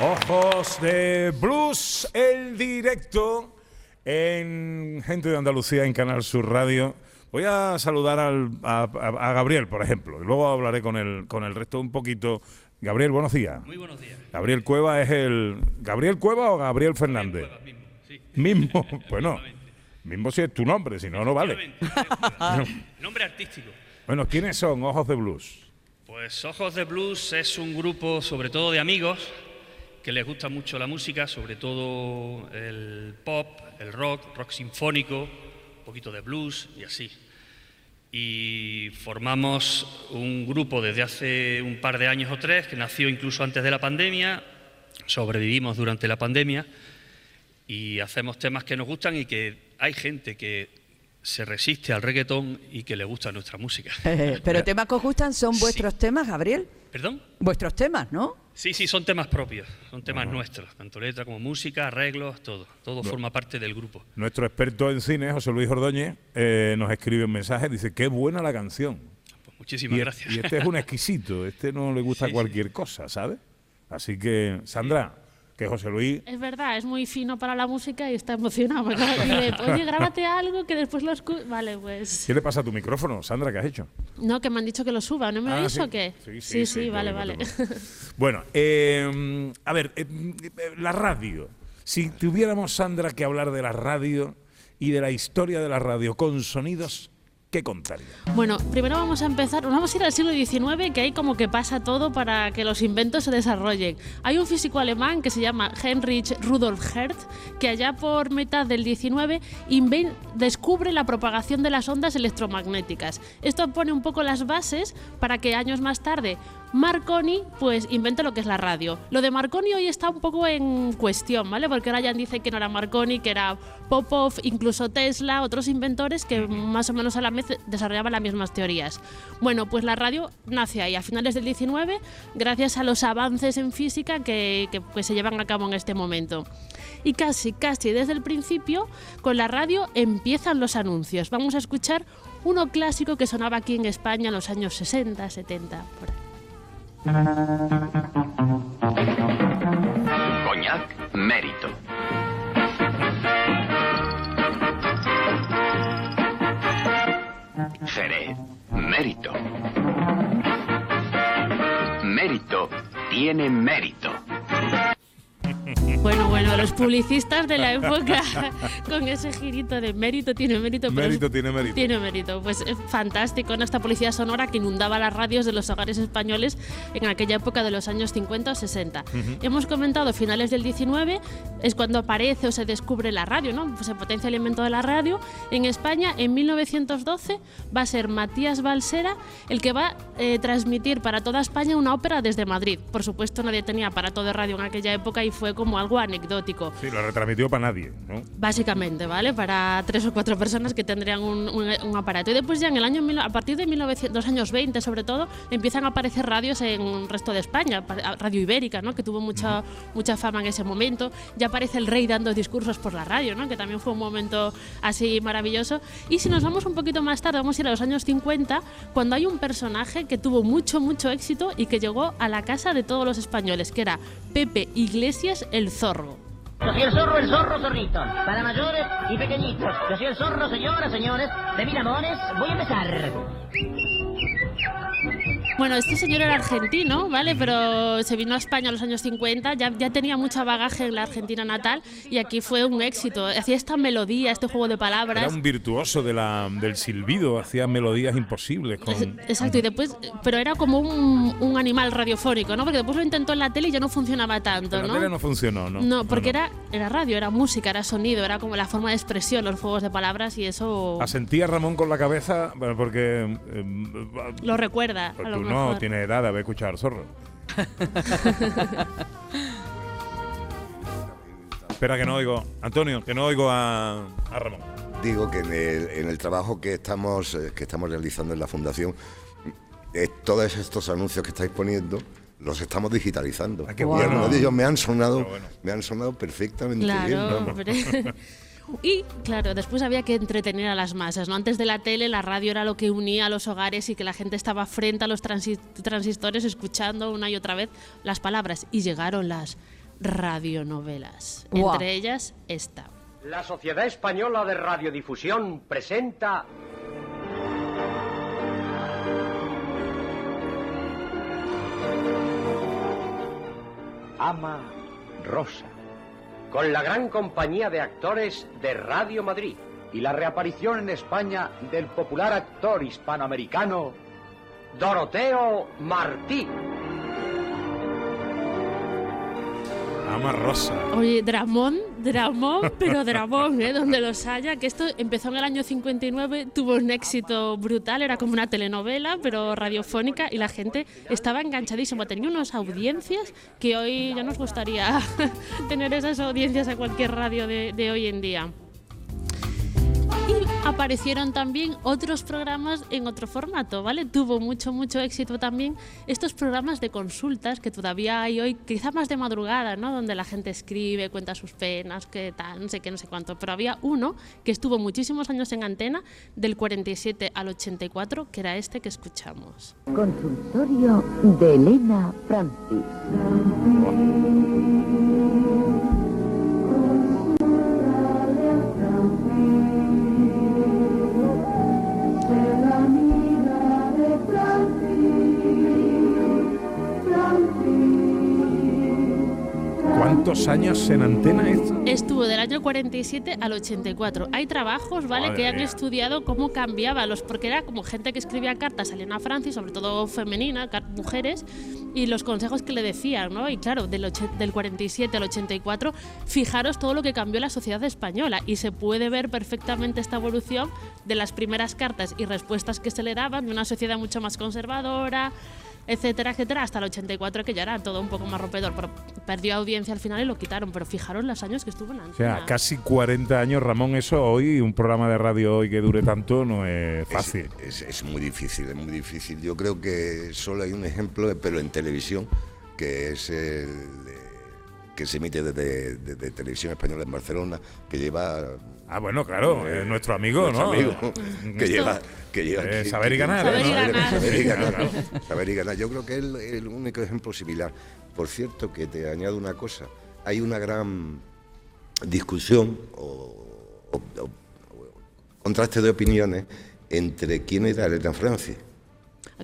Ojos de Blues, el directo en Gente de Andalucía en Canal Sur Radio. Voy a saludar al- a- a Gabriel, por ejemplo, y luego hablaré con el, con el resto un poquito. Gabriel, buenos días. Muy buenos días. Gabriel Cueva es el. ¿Gabriel Cueva o Gabriel Fernández? mismo, *laughs* Bueno, mismo si es tu nombre, si no, no vale. *laughs* Nombre artístico. Bueno, ¿quiénes son Ojos de Blues? Pues Ojos de Blues es un grupo sobre todo de amigos que les gusta mucho la música, sobre todo el pop, el rock, rock sinfónico, un poquito de blues y así. Y formamos un grupo desde hace un par de años o tres, que nació incluso antes de la pandemia, sobrevivimos durante la pandemia y hacemos temas que nos gustan y que hay gente que se resiste al reggaetón y que le gusta nuestra música. *laughs* Pero temas que os gustan son vuestros temas, Gabriel. ¿Perdón? Vuestros temas, ¿no? Sí, sí, son temas propios, son temas nuestros, tanto letra como música, arreglos, todo. Todo forma parte del grupo. Nuestro experto en cine, José Luis Ordóñez, eh, nos escribe un mensaje, dice, qué buena la canción. Muchísimas y, gracias. Y este es un exquisito, este no le gusta *laughs* cualquier cosa, ¿sabes? Así que, Sandra, que José Luis... Es verdad, es muy fino para la música y está emocionado. Me acaba de decir, Oye, grábate algo que después lo escuches. Vale, pues. ¿Qué le pasa a tu micrófono, Sandra? ¿Qué has hecho? No, que me han dicho que lo suba. ¿No me Ah, oís sí. o qué? Sí, sí, sí, sí, vale, vale. *laughs* Bueno, eh, a ver, eh, la radio. Si tuviéramos, Sandra, que hablar de la radio y de la historia de la radio con sonidos, ¿qué contaría? Bueno, primero vamos a empezar, vamos a ir al siglo XIX, que ahí como que pasa todo para que los inventos se desarrollen. Hay un físico alemán que se llama Heinrich Rudolf Hertz, que allá por mitad del XIX descubre la propagación de las ondas electromagnéticas. Esto pone un poco las bases para que años más tarde Marconi pues invente lo que es la radio. Lo de Marconi hoy está un poco en cuestión, ¿vale? Porque ahora ya dicen que no era Marconi, que era Popov, incluso Tesla, otros inventores que más o menos a la vez desarrollaban las mismas teorías. Bueno, pues la radio nace ahí a finales del 19 gracias a los avances en física que, que, pues, se llevan a cabo en este momento. Y casi, casi desde el principio, con la radio empiezan los anuncios. Vamos a escuchar uno clásico que sonaba aquí en España en los años 60, 70, por ahí. Coñac, mérito. Mérito. Mérito tiene mérito. Bueno, bueno, los publicistas de la época *laughs* con ese girito de mérito tiene mérito. pero Mérito tiene mérito. Tiene mérito. Pues es fantástico, ¿no? Esta policía sonora que inundaba las radios de los hogares españoles en aquella época de los años 50 o 60. Ujú. Hemos comentado finales del 19, es cuando aparece o se descubre la radio, ¿no? Pues se potencia el invento de la radio. En España, en 1912, va a ser Matías Balsera el que va a eh, transmitir para toda España una ópera desde Madrid. Por supuesto, nadie tenía aparato de radio en aquella época y fue como algo anecdótico. Sí, lo retransmitió para nadie, ¿no? Básicamente, ¿vale? Para tres o cuatro personas que tendrían un, un- un aparato. Y después ya en el año, a partir de 1900, los años 20 sobre todo, empiezan a aparecer radios en el resto de España. Pa- Radio Ibérica, ¿no? Que tuvo mucha, mucha fama en ese momento. Ya aparece el rey dando discursos por la radio, ¿no? Que también fue un momento así maravilloso. Y si nos vamos un poquito más tarde, vamos a ir a los años 50, cuando hay un personaje que tuvo mucho, mucho éxito y que llegó a la casa de todos los españoles, que era Pepe Iglesias el Zorro. Yo soy el zorro, el zorro, zorrito. Para mayores y pequeñitos. Yo soy el zorro, señoras, señores. De mil amores, voy a empezar. Bueno, este señor era argentino, ¿vale? Pero se vino a España en los años 50, ya, ya tenía mucha bagaje en la Argentina natal y aquí fue un éxito. Hacía esta melodía, este juego de Era palabras. un virtuoso de la, del silbido, hacía melodías imposibles. Con, Exacto, y después, pero era como un, un animal radiofónico, ¿no? Porque después lo intentó en la tele y ya no funcionaba tanto, la ¿no? tele no funcionó, ¿no? No, porque Era, era radio, era música, era sonido, era como la forma de expresión, los juegos de palabras y eso Asentía Ramón con la cabeza porque eh, lo recuerda. A lo tú mejor. no tienes edad de haber escuchado al zorro. *laughs* Espera que no oigo, Antonio, que no oigo a, a Ramón. Digo que en el, en el trabajo que estamos, eh, que estamos realizando en la Fundación, eh, todos estos anuncios que estáis poniendo los estamos digitalizando. qué y algunos de ellos me han sonado, me han sonado perfectamente bien. Claro, vamos. hombre. *laughs* Y claro, después había que entretener a las masas, ¿no? Antes de la tele, la radio era lo que unía a los hogares y que la gente estaba frente a los transi- transistores escuchando una y otra vez las palabras. Y llegaron las radionovelas. Entre ellas esta. La Sociedad Española de Radiodifusión presenta Ama Rosa, con la gran compañía de actores de Radio Madrid y la reaparición en España del popular actor hispanoamericano Doroteo Martí. Ama Rosa. Oye, Dramón, Dramón, pero Dramón, ¿eh? Donde los haya, que esto empezó en el año 59, tuvo un éxito brutal, era como una telenovela, pero radiofónica, y la gente estaba enganchadísima. Tenía unas audiencias que hoy ya nos gustaría *laughs* tener esas audiencias a cualquier radio de, de hoy en día. Y aparecieron también otros programas en otro formato, ¿vale? Tuvo mucho, mucho éxito también estos programas de consultas que todavía hay hoy, quizá más de madrugada, ¿no? Donde la gente escribe, cuenta sus penas, qué tal, no sé qué, no sé cuánto. Pero había uno que estuvo muchísimos años en antena, del 47 al 84, que era este que escuchamos. Consultorio de Elena Francis. ¿Cuántos años en antena esto? Estuvo del año 47 al 84. Hay trabajos, ¿vale? Madre que han mía. estudiado cómo cambiaba los, porque era como gente que escribía cartas a Elena Francis, sobre todo femenina, mujeres, y los consejos que le decían, ¿no? Y claro, del, del 47 al 84, fijaros todo lo que cambió la sociedad española y se puede ver perfectamente esta evolución de las primeras cartas y respuestas que se le daban de una sociedad mucho más conservadora, etcétera, etcétera, hasta el 84 que ya era todo un poco más rompedor, pero perdió audiencia al final y lo quitaron, pero fijaros los años que estuvo en O antena. sea, casi 40 años, Ramón, eso hoy, un programa de radio hoy que dure tanto no es fácil. Es, es muy difícil, es muy difícil. Yo creo que solo hay un ejemplo, pero en televisión, que es el que se emite desde, desde Televisión Española en Barcelona, que lleva... Ah, bueno, claro, es nuestro amigo, nuestro ¿no? amigo, *laughs* que lleva... Que lleva Eh, que- saber y ganar, Saber ¿eh? y Saber- ganar. saber y ganar. claro. Saber y ganar. Yo creo que es el, el único ejemplo similar. Por cierto, que te añado una cosa. Hay una gran discusión o, o- o- o contraste de opiniones entre quién era Elena Francis.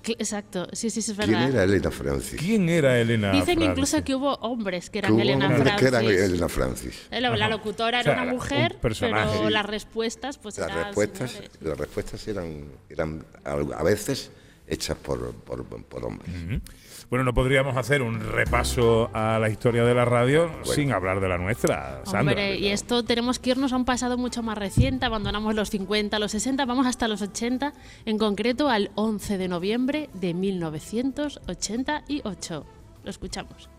Exacto, sí, sí, sí, es ¿Quién verdad. era Elena Francis? ¿Quién era Elena Dicen Francis? incluso que hubo hombres que eran hubo Elena hombres Francis. que eran Elena Francis. La, locutora O sea, era una un mujer, personaje. pero Sí. las respuestas pues Las eran respuestas, señores. las respuestas eran, eran a veces hechas por, por, por hombres. Bueno, no podríamos hacer un repaso a la historia de la radio sin hablar de la nuestra, Sandra. Hombre, y esto tenemos que irnos a un pasado mucho más reciente, abandonamos los 50, los 60, vamos hasta los 80, en concreto al 11 de noviembre de 1988. Lo escuchamos.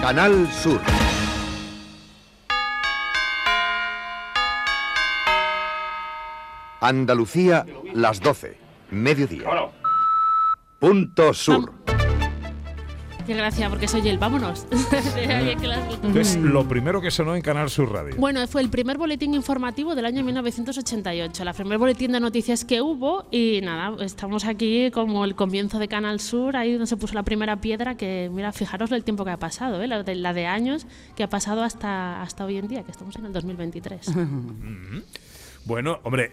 Canal Sur. Andalucía, las 12. Mediodía. Punto Sur. Qué gracia, porque soy él, vámonos. *laughs* Entonces, lo primero que sonó en Canal Sur Radio. Bueno, fue el primer boletín informativo del año 1988, la primer boletín de noticias que hubo y nada, estamos aquí como el comienzo de Canal Sur, ahí donde se puso la primera piedra que, mira, fijaros el tiempo que ha pasado, ¿eh? la, de, la de años que ha pasado hasta, hasta hoy en día, que estamos en el 2023. *laughs* Bueno, hombre,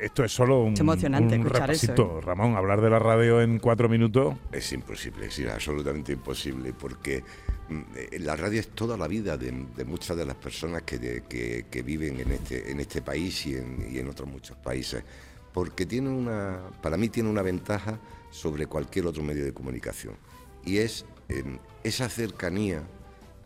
esto es solo un, Es emocionante un escuchar eso, repasito. Ramón, hablar de la radio en cuatro minutos. Es imposible, es absolutamente imposible, porque mm, eh, la radio es toda la vida de, de muchas de las personas que, de- que- que viven en este, en este país y en, y en otros muchos países, porque tiene una, para mí tiene una ventaja sobre cualquier otro medio de comunicación, y es em, esa cercanía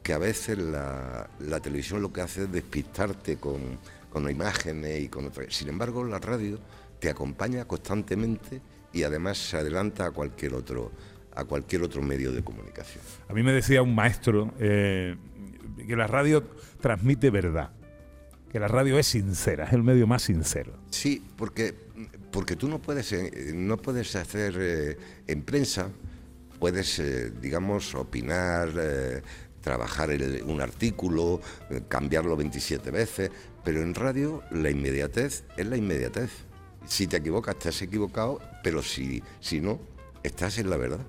que a veces la, la televisión lo que hace es despistarte con, con imágenes y con otras. Sin embargo, la radio te acompaña constantemente y además se adelanta a cualquier otro, a cualquier otro medio de comunicación. A mí me decía un maestro eh, que la radio transmite verdad, que la radio es sincera, es el medio más sincero. Sí, porque, porque tú no puedes, eh, no puedes hacer eh, en prensa, puedes, digamos, opinar, trabajar el- un artículo, cambiarlo 27 veces, pero en radio la inmediatez es la inmediatez. Si te equivocas, has equivocado, pero si, si no, estás en la verdad.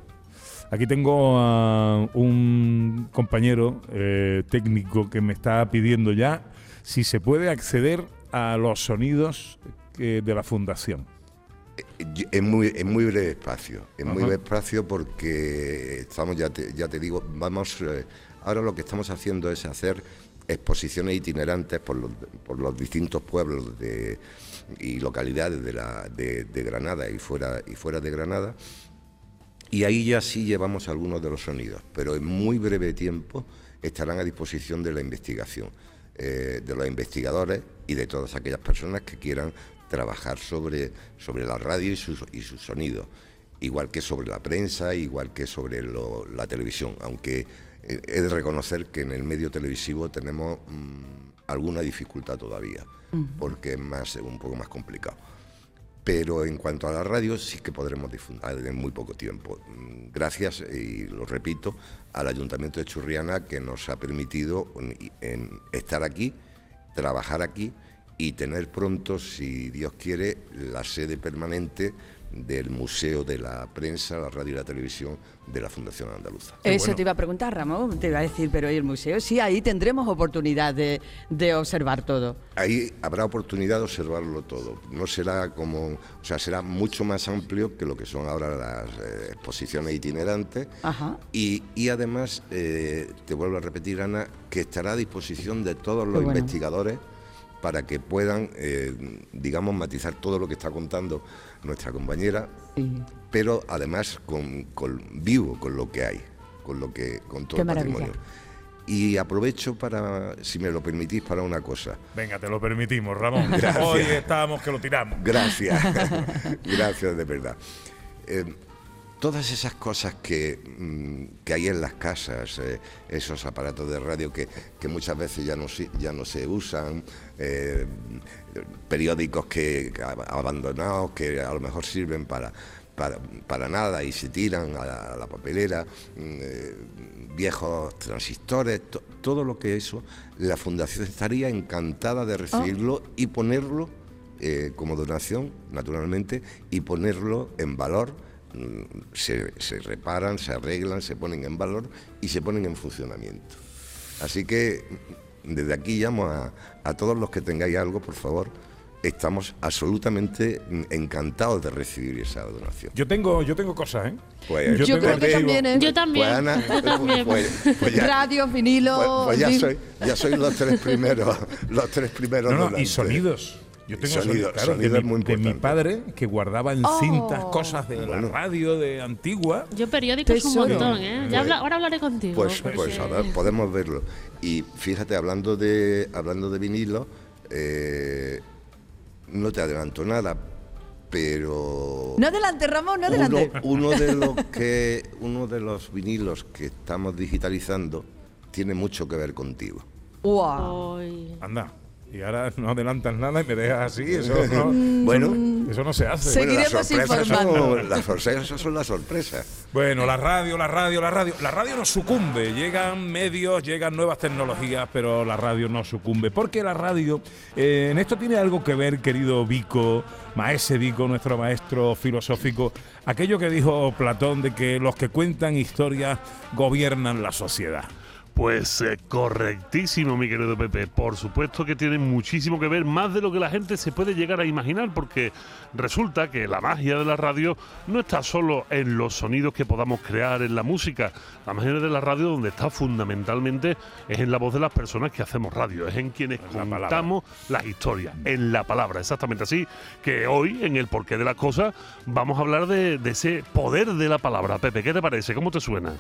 Aquí tengo a un compañero eh, técnico que me está pidiendo ya si se puede acceder a los sonidos que- de la fundación. Y- En muy, en muy breve espacio, en muy breve espacio porque estamos, ya te, ya te digo, vamos, eh, ahora lo que estamos haciendo es hacer exposiciones itinerantes por los, distintos pueblos de, y localidades de, la, de, de Granada y fuera, y fuera de Granada. Y ahí ya sí llevamos algunos de los sonidos, pero en muy breve tiempo estarán a disposición de la investigación, eh, de los investigadores y de todas aquellas personas que quieran trabajar sobre, sobre la radio y sus, y sus sonidos. igual que sobre la prensa, igual que sobre la televisión, aunque he de reconocer que en el medio televisivo tenemos mm, alguna dificultad todavía, porque es más, un poco más complicado. Pero en cuanto a la radio, sí que podremos difundir en muy poco tiempo. Mm, Gracias, y lo repito, al Ayuntamiento de Churriana que nos ha permitido mm, en estar aquí, trabajar aquí y tener pronto, si Dios quiere, la sede permanente del Museo de la Prensa, la Radio y la Televisión de la Fundación Andaluza. Eso te iba a preguntar, Ramón. Te iba a decir, pero ¿y el museo? Sí, ahí tendremos oportunidad de, de observar todo. Ahí habrá oportunidad de observarlo todo. No será como, o sea, será mucho más amplio que lo que son ahora las eh, exposiciones itinerantes. Ajá. Y, y además, eh, te vuelvo a repetir, Ana, que estará a disposición de todos los bueno. investigadores para que puedan, eh, digamos, matizar todo lo que está contando nuestra compañera, pero además con, con vivo con lo que hay, con lo que, con todo Qué el maravilla. patrimonio. Y aprovecho para, si me lo permitís, para una cosa. Venga, te lo permitimos, Ramón. *laughs* Gracias. Hoy estábamos que lo tiramos. Gracias, *laughs* gracias de verdad. Eh, todas esas cosas que, mm, que hay en las casas, eh, esos aparatos de radio que, que muchas veces ya no, se- ya no se usan, eh, periódicos que que ab- abandonados que a lo mejor sirven para, para, para nada y se tiran a la, a la papelera, mm, eh, viejos transistores, to- todo lo que eso, la Fundación estaría encantada de recibirlo y ponerlo eh, como donación, naturalmente, y ponerlo en valor. Se, se reparan, se arreglan, se ponen en valor y se ponen en funcionamiento. Así que desde aquí llamo a, a todos los que tengáis algo, por favor. Estamos absolutamente encantados de recibir esa donación. Yo tengo, yo tengo cosas, ¿eh? Pues, Yo creo que también, ¿eh? Yo también, Pues, Ana, *laughs* yo también. pues- pues ya- *laughs* Radio, vinilo. pues- pues ya soy, ya soy los tres primeros, los tres primeros. No, no, y sonidos. Yo tengo Sonido- sonidos, claro, sonido de, es mi, muy de mi importante. padre que guardaba en Oh. cintas cosas de la radio de antigua. Yo periódicos un Tesoro. montón, ¿eh? Ya habla- ahora hablaré contigo. Pues, porque- pues a ver, podemos verlo. Y fíjate, hablando de hablando de vinilo, eh, no te adelanto nada, pero No adelante, Ramón, no adelante. uno, uno de los que uno de los vinilos que estamos digitalizando tiene mucho que ver contigo. Guau. Anda. Y ahora no adelantas nada y me dejas así. Eso no, *laughs* Bueno. eso no se hace. Bueno, las sorpresas son, las sorpresas son las sorpresas. Bueno, la radio, la radio, la radio. La radio no sucumbe. Llegan medios, llegan nuevas tecnologías, pero la radio no sucumbe. Porque la radio, eh, en esto tiene algo que ver, querido Vico, maese Vico, nuestro maestro filosófico, aquello que dijo Platón de que los que cuentan historias gobiernan la sociedad. Pues eh, correctísimo, mi querido Pepe. Por supuesto que tiene muchísimo que ver, más de lo que la gente se puede llegar a imaginar, porque resulta que la magia de la radio no está solo en los sonidos que podamos crear en la música. La magia de la radio, donde está fundamentalmente, es en la voz de las personas que hacemos radio, es en quienes contamos las historias, en la palabra, exactamente así. Que hoy, en el porqué de las cosas, vamos a hablar de, de ese poder de la palabra. Pepe, ¿qué te parece? ¿Cómo te suena?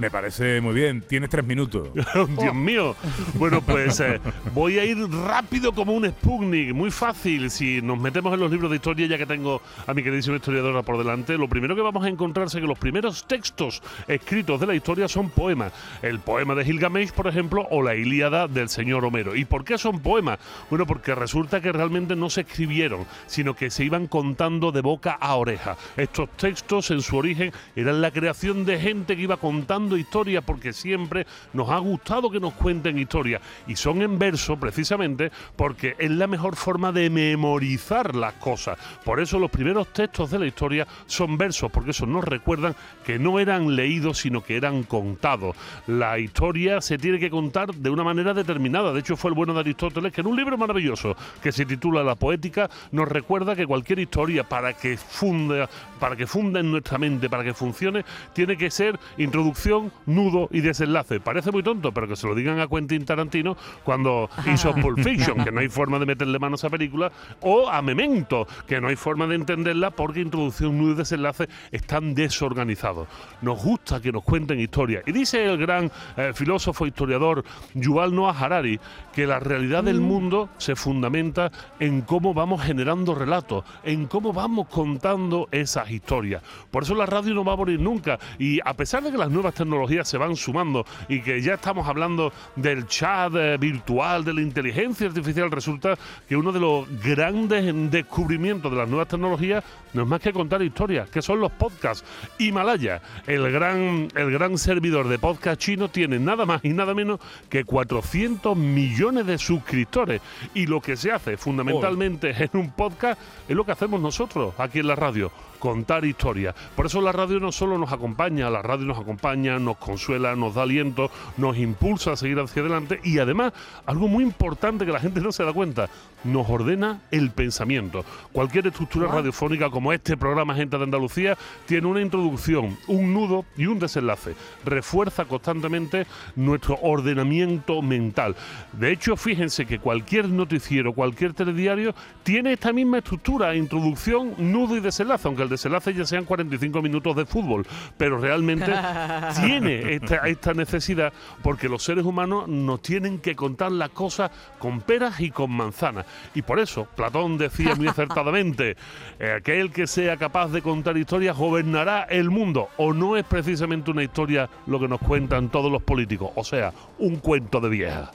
Me parece muy bien. Tienes tres minutos. *laughs* Dios mío. Bueno, pues eh, voy a ir rápido como un Sputnik, muy fácil. Si nos metemos en los libros de historia, ya que tengo a mi queridísima historiadora por delante, lo primero que vamos a encontrarse es que los primeros textos escritos de la historia son poemas. El poema de Gilgamesh, por ejemplo, o la Ilíada del señor Homero. ¿Y por qué son poemas? Bueno, porque resulta que realmente no se escribieron, sino que se iban contando de boca a oreja. Estos textos en su origen eran la creación de gente que iba contando historias porque siempre nos ha gustado que nos cuenten historias y son en verso precisamente porque es la mejor forma de memorizar las cosas. Por eso los primeros textos de la historia son versos porque eso nos recuerdan que no eran leídos sino que eran contados. La historia se tiene que contar de una manera determinada. De hecho fue el bueno de Aristóteles que en un libro maravilloso que se titula La poética nos recuerda que cualquier historia para que funda para que funda en nuestra mente, para que funcione, tiene que ser introducción, nudo y desenlace. Parece muy tonto, pero que se lo digan a Quentin Tarantino cuando hizo *laughs* Pulp Fiction, que no hay forma de meterle mano a esa película, o a Memento, que no hay forma de entenderla porque introducción, nudo y desenlace están desorganizados. Nos gusta que nos cuenten historias. Y dice el gran eh, filósofo historiador Yuval Noah Harari que la realidad del mundo se fundamenta en cómo vamos generando relatos, en cómo vamos contando esas historias. Por eso la radio no va a morir nunca. Y a pesar de que las nuevas tecnologías se van sumando y que ya estamos hablando del chat eh, virtual, de la inteligencia artificial, resulta que uno de los grandes descubrimientos de las nuevas tecnologías no es más que contar historias, que son los podcasts. Himalaya, el gran, el gran servidor de podcast chino, tiene nada más y nada menos que 400 millones de suscriptores. Y lo que se hace fundamentalmente en un podcast es lo que hacemos nosotros aquí en la radio contar historias. Por eso la radio no solo nos acompaña, la radio nos acompaña, nos consuela, nos da aliento, nos impulsa a seguir hacia adelante y además, algo muy importante que la gente no se da cuenta, nos ordena el pensamiento. Cualquier estructura radiofónica como este programa Gente de Andalucía tiene una introducción, un nudo y un desenlace. Refuerza constantemente nuestro ordenamiento mental. De hecho, fíjense que cualquier noticiero, cualquier telediario tiene esta misma estructura, introducción, nudo y desenlace, aunque el desenlace ya sean 45 minutos de fútbol, pero realmente *laughs* tiene esta, esta necesidad porque los seres humanos nos tienen que contar las cosas con peras y con manzanas. Y por eso Platón decía muy *laughs* acertadamente, eh, aquel que sea capaz de contar historias gobernará el mundo. O no es precisamente una historia lo que nos cuentan todos los políticos, o sea, un cuento de vieja.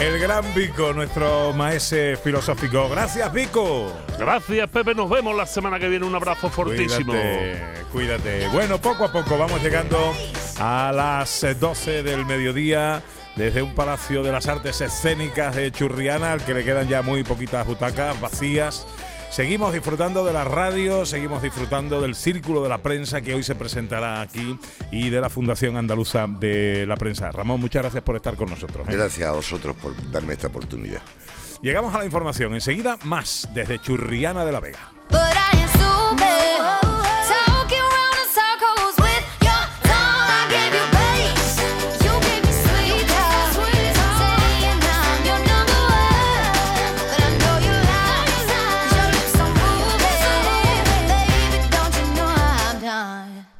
El gran Vico, nuestro maese filosófico. Gracias, Vico. Gracias, Pepe. Nos vemos la semana que viene. Un abrazo fortísimo. Cuídate, cuídate. Bueno, poco a poco vamos llegando a las eh, 12 del mediodía desde un Palacio de las Artes Escénicas de Churriana, al que le quedan ya muy poquitas butacas vacías. Seguimos disfrutando de la radio, seguimos disfrutando del Círculo de la Prensa que hoy se presentará aquí y de la Fundación Andaluza de la Prensa. Ramón, muchas gracias por estar con nosotros. ¿eh? Gracias a vosotros por darme esta oportunidad. Llegamos a la información. Enseguida, más desde Churriana de la Vega.